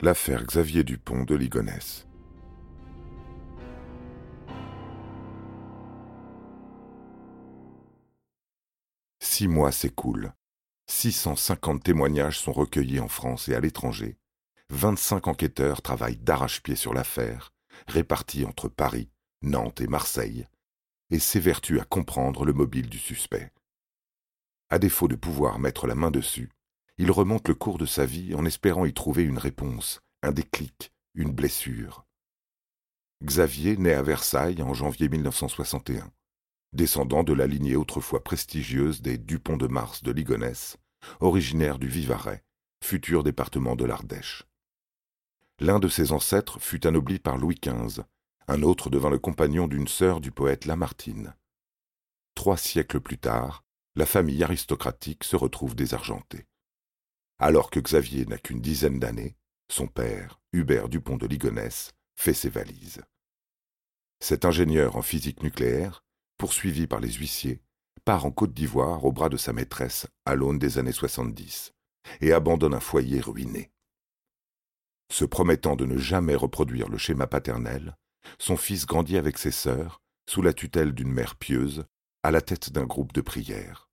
L'affaire Xavier Dupont de Ligonnès. Six mois s'écoulent. 650 témoignages sont recueillis en France et à l'étranger. 25 enquêteurs travaillent d'arrache-pied sur l'affaire, répartis entre Paris, Nantes et Marseille, et s'évertuent à comprendre le mobile du suspect. À défaut de pouvoir mettre la main dessus, il remonte le cours de sa vie en espérant y trouver une réponse, un déclic, une blessure. Xavier naît à Versailles en janvier 1961, descendant de la lignée autrefois prestigieuse des Dupont de Mars de Ligonnès, originaire du Vivarais, futur département de l'Ardèche. L'un de ses ancêtres fut anobli par Louis XV, un autre devint le compagnon d'une sœur du poète Lamartine. Trois siècles plus tard, la famille aristocratique se retrouve désargentée. Alors que Xavier n'a qu'une dizaine d'années, son père, Hubert Dupont de Ligonnès, fait ses valises. Cet ingénieur en physique nucléaire, poursuivi par les huissiers, part en Côte d'Ivoire au bras de sa maîtresse à l'aune des années 70 et abandonne un foyer ruiné. Se promettant de ne jamais reproduire le schéma paternel, son fils grandit avec ses sœurs, sous la tutelle d'une mère pieuse, à la tête d'un groupe de prière.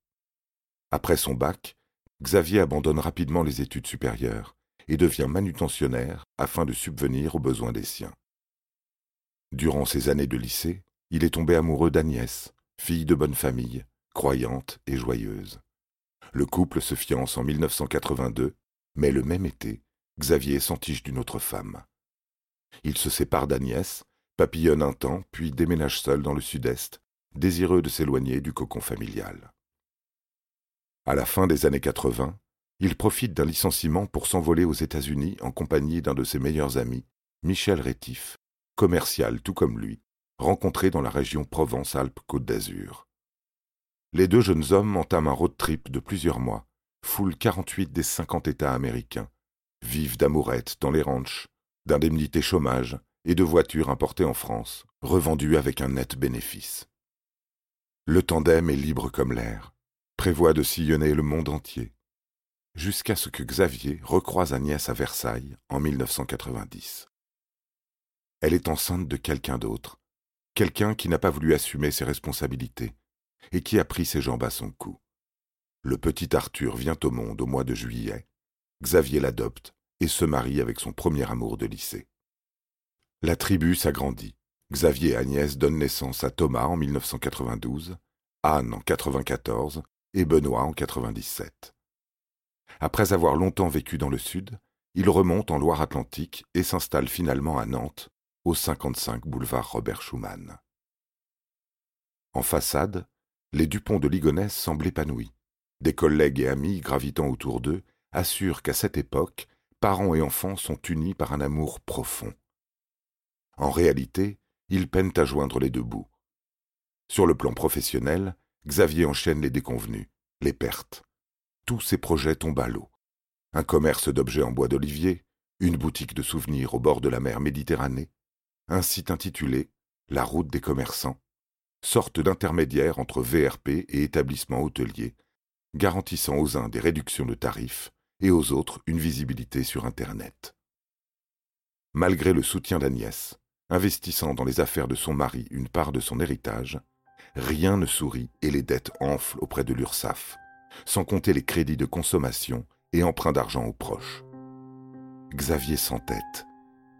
Après son bac, Xavier abandonne rapidement les études supérieures et devient manutentionnaire afin de subvenir aux besoins des siens. Durant ses années de lycée, il est tombé amoureux d'Agnès, fille de bonne famille, croyante et joyeuse. Le couple se fiance en 1982, mais le même été, Xavier s'entiche d'une autre femme. Il se sépare d'Agnès, papillonne un temps, puis déménage seul dans le sud-est, désireux de s'éloigner du cocon familial. À la fin des années 80, il profite d'un licenciement pour s'envoler aux États-Unis en compagnie d'un de ses meilleurs amis, Michel Rétif, commercial tout comme lui, rencontré dans la région Provence-Alpes-Côte d'Azur. Les deux jeunes hommes entament un road trip de plusieurs mois, foulent 48 des 50 États américains, vivent d'amourettes dans les ranchs, d'indemnités chômage et de voitures importées en France, revendues avec un net bénéfice. Le tandem est libre comme l'air prévoit de sillonner le monde entier, jusqu'à ce que Xavier recroise Agnès à Versailles en 1990. Elle est enceinte de quelqu'un d'autre, quelqu'un qui n'a pas voulu assumer ses responsabilités et qui a pris ses jambes à son cou. Le petit Arthur vient au monde au mois de juillet, Xavier l'adopte et se marie avec son premier amour de lycée. La tribu s'agrandit. Xavier et Agnès donnent naissance à Thomas en 1992, Anne en 1994 et Benoît en 97. Après avoir longtemps vécu dans le sud, il remonte en Loire-Atlantique et s'installe finalement à Nantes, au 55 boulevard Robert Schumann. En façade, les Dupont de Ligonnès semblent épanouis. Des collègues et amis gravitant autour d'eux assurent qu'à cette époque, parents et enfants sont unis par un amour profond. En réalité, ils peinent à joindre les deux bouts. Sur le plan professionnel, Xavier enchaîne les déconvenus, les pertes. Tous ses projets tombent à l'eau. Un commerce d'objets en bois d'olivier, une boutique de souvenirs au bord de la mer Méditerranée, un site intitulé La route des commerçants, sorte d'intermédiaire entre VRP et établissements hôteliers, garantissant aux uns des réductions de tarifs et aux autres une visibilité sur Internet. Malgré le soutien d'Agnès, investissant dans les affaires de son mari une part de son héritage, rien ne sourit et les dettes enflent auprès de l'URSSAF, sans compter les crédits de consommation et emprunts d'argent aux proches. Xavier s'entête,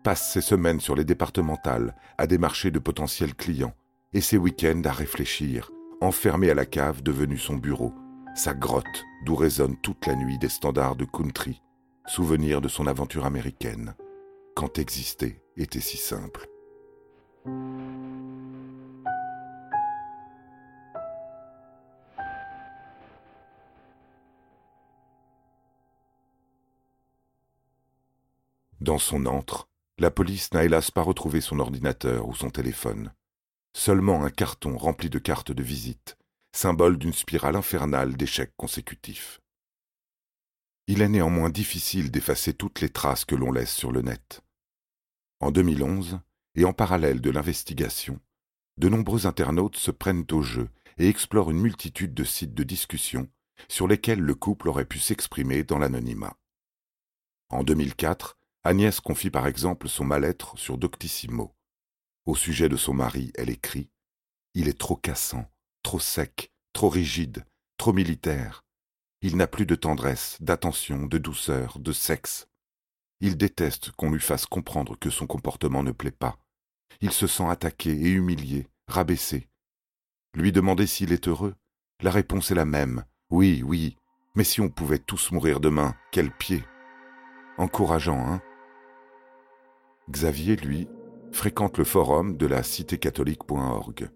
passe ses semaines sur les départementales à démarcher de potentiels clients et ses week-ends à réfléchir, enfermé à la cave devenue son bureau, sa grotte d'où résonnent toute la nuit des standards de country, souvenir de son aventure américaine, quand exister était si simple. Dans son antre, la police n'a hélas pas retrouvé son ordinateur ou son téléphone. Seulement un carton rempli de cartes de visite, symbole d'une spirale infernale d'échecs consécutifs. Il est néanmoins difficile d'effacer toutes les traces que l'on laisse sur le net. En 2011, et en parallèle de l'investigation, de nombreux internautes se prennent au jeu et explorent une multitude de sites de discussion sur lesquels le couple aurait pu s'exprimer dans l'anonymat. En 2004, Agnès confie par exemple son mal-être sur Doctissimo. Au sujet de son mari, elle écrit Il est trop cassant, trop sec, trop rigide, trop militaire. Il n'a plus de tendresse, d'attention, de douceur, de sexe. Il déteste qu'on lui fasse comprendre que son comportement ne plaît pas. Il se sent attaqué et humilié, rabaissé. Lui demander s'il est heureux, la réponse est la même. Oui, oui, mais si on pouvait tous mourir demain, quel pied Encourageant, hein? Xavier, lui, fréquente le forum de la citécatholique.org,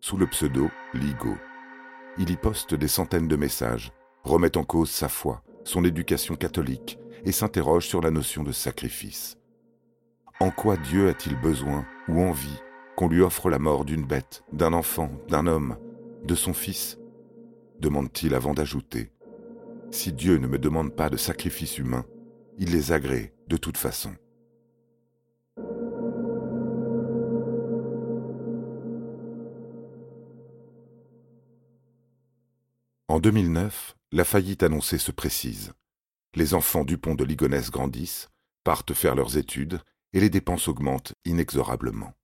sous le pseudo Ligo. Il y poste des centaines de messages, remet en cause sa foi, son éducation catholique et s'interroge sur la notion de sacrifice. En quoi Dieu a-t-il besoin ou envie qu'on lui offre la mort d'une bête, d'un enfant, d'un homme, de son fils? demande-t-il avant d'ajouter. Si Dieu ne me demande pas de sacrifice humain, il les agrée de toute façon. En 2009, la faillite annoncée se précise. Les enfants du pont de Ligonesse grandissent, partent faire leurs études, et les dépenses augmentent inexorablement.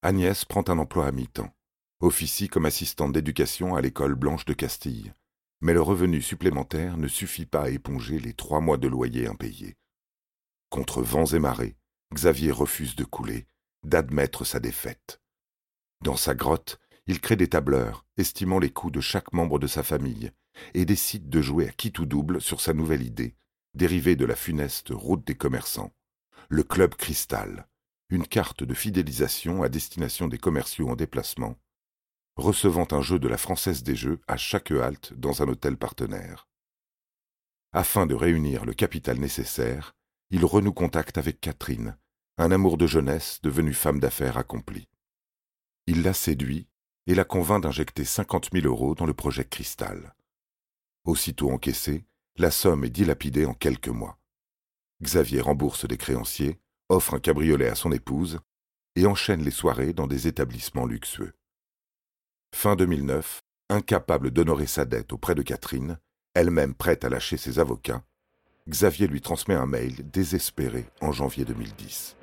Agnès prend un emploi à mi-temps, officie comme assistante d'éducation à l'école Blanche de Castille, mais le revenu supplémentaire ne suffit pas à éponger les trois mois de loyer impayés. Contre vents et marées, Xavier refuse de couler, d'admettre sa défaite. Dans sa grotte, il crée des tableurs, estimant les coûts de chaque membre de sa famille, et décide de jouer à qui tout double sur sa nouvelle idée, dérivée de la funeste route des commerçants, le Club Cristal, une carte de fidélisation à destination des commerciaux en déplacement, recevant un jeu de la Française des Jeux à chaque halte dans un hôtel partenaire. Afin de réunir le capital nécessaire, il renoue contact avec Catherine, un amour de jeunesse devenu femme d'affaires accomplie. Il la séduit et la convainc d'injecter cinquante mille euros dans le projet Cristal. Aussitôt encaissé, la somme est dilapidée en quelques mois. Xavier rembourse des créanciers, offre un cabriolet à son épouse et enchaîne les soirées dans des établissements luxueux. Fin 2009, incapable d'honorer sa dette auprès de Catherine, elle-même prête à lâcher ses avocats, Xavier lui transmet un mail désespéré en janvier 2010.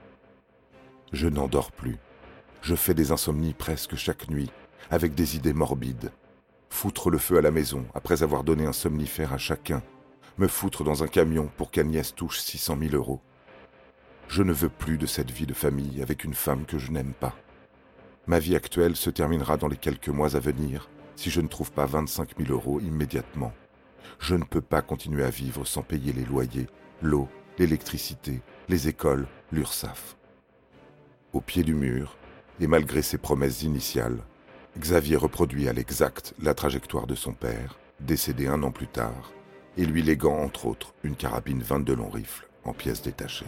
Je n'en dors plus. Je fais des insomnies presque chaque nuit avec des idées morbides. Foutre le feu à la maison après avoir donné un somnifère à chacun. Me foutre dans un camion pour qu'Agnès touche 600 000 euros. Je ne veux plus de cette vie de famille avec une femme que je n'aime pas. Ma vie actuelle se terminera dans les quelques mois à venir si je ne trouve pas 25 000 euros immédiatement. Je ne peux pas continuer à vivre sans payer les loyers, l'eau, l'électricité, les écoles, l'URSAF. Au pied du mur, et malgré ses promesses initiales, Xavier reproduit à l'exact la trajectoire de son père, décédé un an plus tard, et lui léguant entre autres une carabine 22 long rifle en pièces détachées.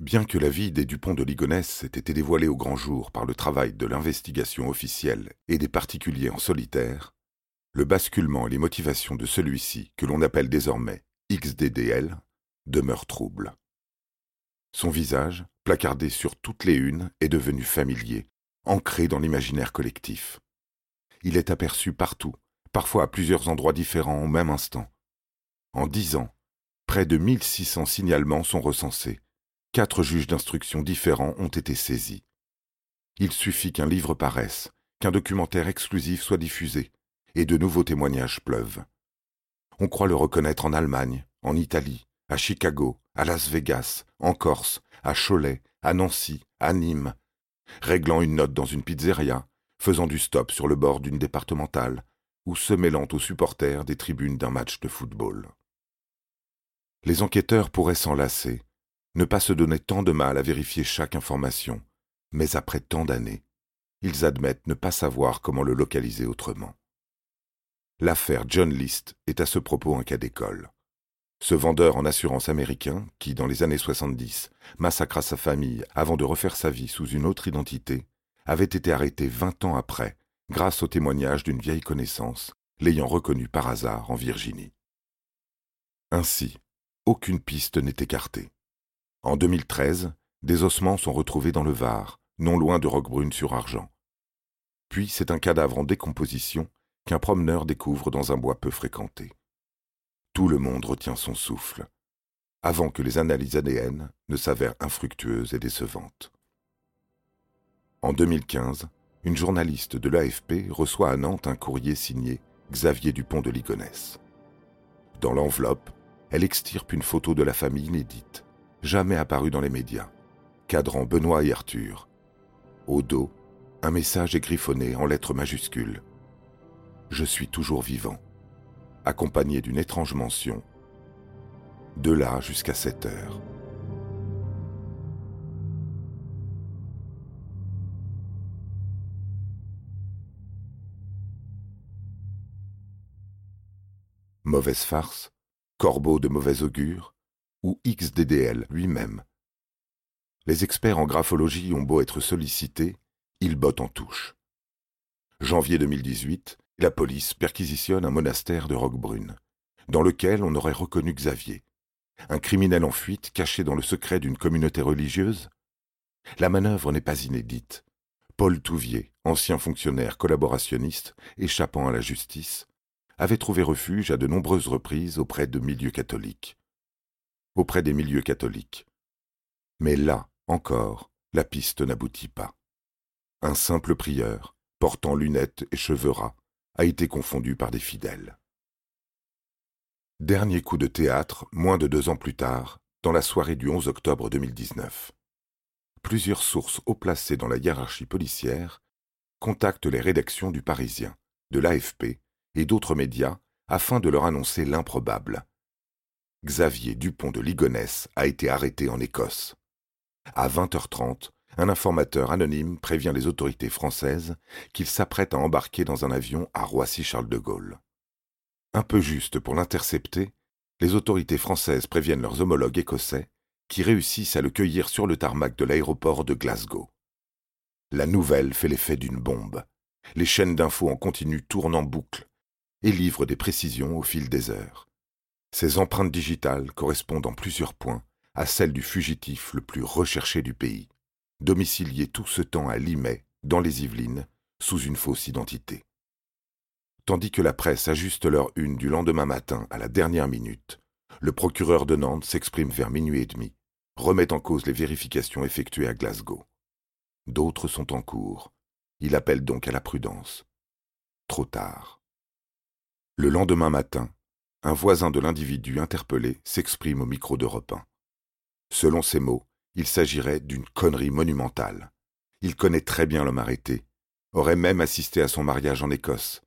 Bien que la vie des Dupont de Ligonnès ait été dévoilée au grand jour par le travail de l'investigation officielle et des particuliers en solitaire, le basculement et les motivations de celui-ci, que l'on appelle désormais XDDL, demeure trouble. Son visage, placardé sur toutes les unes, est devenu familier, ancré dans l'imaginaire collectif. Il est aperçu partout, parfois à plusieurs endroits différents au même instant. En dix ans, près de 1600 signalements sont recensés. Quatre juges d'instruction différents ont été saisis. Il suffit qu'un livre paraisse, qu'un documentaire exclusif soit diffusé, et de nouveaux témoignages pleuvent. On croit le reconnaître en Allemagne, en Italie, à Chicago, à Las Vegas, en Corse, à Cholet, à Nancy, à Nîmes, réglant une note dans une pizzeria, faisant du stop sur le bord d'une départementale, ou se mêlant aux supporters des tribunes d'un match de football. Les enquêteurs pourraient s'enlacer, ne pas se donner tant de mal à vérifier chaque information, mais après tant d'années, ils admettent ne pas savoir comment le localiser autrement. L'affaire John List est à ce propos un cas d'école. Ce vendeur en assurance américain, qui dans les années 70 massacra sa famille avant de refaire sa vie sous une autre identité, avait été arrêté vingt ans après, grâce au témoignage d'une vieille connaissance, l'ayant reconnu par hasard en Virginie. Ainsi, aucune piste n'est écartée. En 2013, des ossements sont retrouvés dans le Var, non loin de Roquebrune-sur-Argent. Puis c'est un cadavre en décomposition qu'un promeneur découvre dans un bois peu fréquenté. Tout le monde retient son souffle, avant que les analyses ADN ne s'avèrent infructueuses et décevantes. En 2015, une journaliste de l'AFP reçoit à Nantes un courrier signé Xavier Dupont de Ligonnès. Dans l'enveloppe, elle extirpe une photo de la famille inédite, jamais apparue dans les médias, cadrant Benoît et Arthur. Au dos, un message est griffonné en lettres majuscules. Je suis toujours vivant, accompagné d'une étrange mention. De là jusqu'à 7 heures. Mauvaise farce, corbeau de mauvais augure, ou XDDL lui-même. Les experts en graphologie ont beau être sollicités, ils bottent en touche. Janvier 2018, la police perquisitionne un monastère de Roquebrune, dans lequel on aurait reconnu Xavier, un criminel en fuite caché dans le secret d'une communauté religieuse? La manœuvre n'est pas inédite. Paul Touvier, ancien fonctionnaire collaborationniste échappant à la justice, avait trouvé refuge à de nombreuses reprises auprès de milieux catholiques. Auprès des milieux catholiques. Mais là, encore, la piste n'aboutit pas. Un simple prieur, portant lunettes et cheveux ras, a été confondu par des fidèles. Dernier coup de théâtre, moins de deux ans plus tard, dans la soirée du 11 octobre 2019. Plusieurs sources haut placées dans la hiérarchie policière contactent les rédactions du Parisien, de l'AFP et d'autres médias afin de leur annoncer l'improbable. Xavier Dupont de Ligonnès a été arrêté en Écosse. À 20h30, un informateur anonyme prévient les autorités françaises qu'il s'apprête à embarquer dans un avion à Roissy-Charles de Gaulle. Un peu juste pour l'intercepter, les autorités françaises préviennent leurs homologues écossais qui réussissent à le cueillir sur le tarmac de l'aéroport de Glasgow. La nouvelle fait l'effet d'une bombe. Les chaînes d'infos en continu tournent en boucle, et livre des précisions au fil des heures. Ces empreintes digitales correspondent en plusieurs points à celles du fugitif le plus recherché du pays, domicilié tout ce temps à Limay, dans les Yvelines, sous une fausse identité. Tandis que la presse ajuste leur une du lendemain matin à la dernière minute, le procureur de Nantes s'exprime vers minuit et demi, remet en cause les vérifications effectuées à Glasgow. D'autres sont en cours. Il appelle donc à la prudence. Trop tard. Le lendemain matin, un voisin de l'individu interpellé s'exprime au micro d'Europe 1. Selon ses mots, il s'agirait d'une connerie monumentale. Il connaît très bien l'homme arrêté, aurait même assisté à son mariage en Écosse.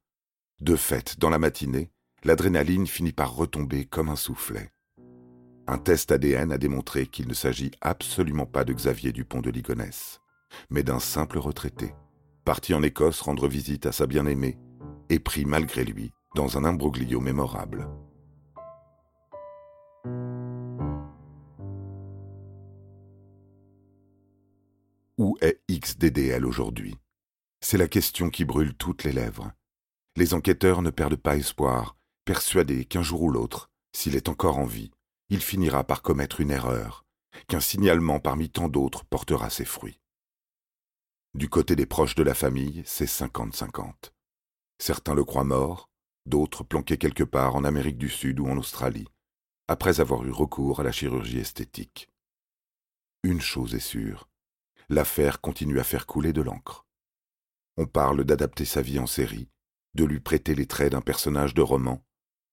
De fait, dans la matinée, l'adrénaline finit par retomber comme un soufflet. Un test ADN a démontré qu'il ne s'agit absolument pas de Xavier Dupont de Ligonnès, mais d'un simple retraité, parti en Écosse rendre visite à sa bien-aimée, et pris malgré lui dans un imbroglio mémorable. Où est XDDL aujourd'hui? C'est la question qui brûle toutes les lèvres. Les enquêteurs ne perdent pas espoir, persuadés qu'un jour ou l'autre, s'il est encore en vie, il finira par commettre une erreur, qu'un signalement parmi tant d'autres portera ses fruits. Du côté des proches de la famille, c'est 50-50. Certains le croient mort, d'autres planqués quelque part en Amérique du Sud ou en Australie, après avoir eu recours à la chirurgie esthétique. Une chose est sûre, l'affaire continue à faire couler de l'encre. On parle d'adapter sa vie en série, de lui prêter les traits d'un personnage de roman,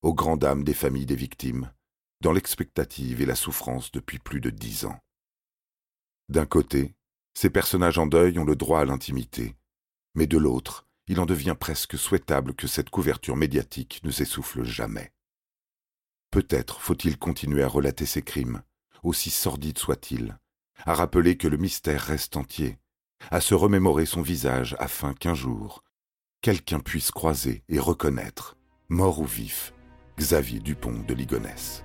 aux grandes dames des familles des victimes, dans l'expectative et la souffrance depuis plus de dix ans. D'un côté, ces personnages en deuil ont le droit à l'intimité, mais de l'autre, il en devient presque souhaitable que cette couverture médiatique ne s'essouffle jamais. Peut-être faut-il continuer à relater ces crimes, aussi sordides soient-ils, à rappeler que le mystère reste entier, à se remémorer son visage afin qu'un jour, quelqu'un puisse croiser et reconnaître, mort ou vif, Xavier Dupont de Ligonnès.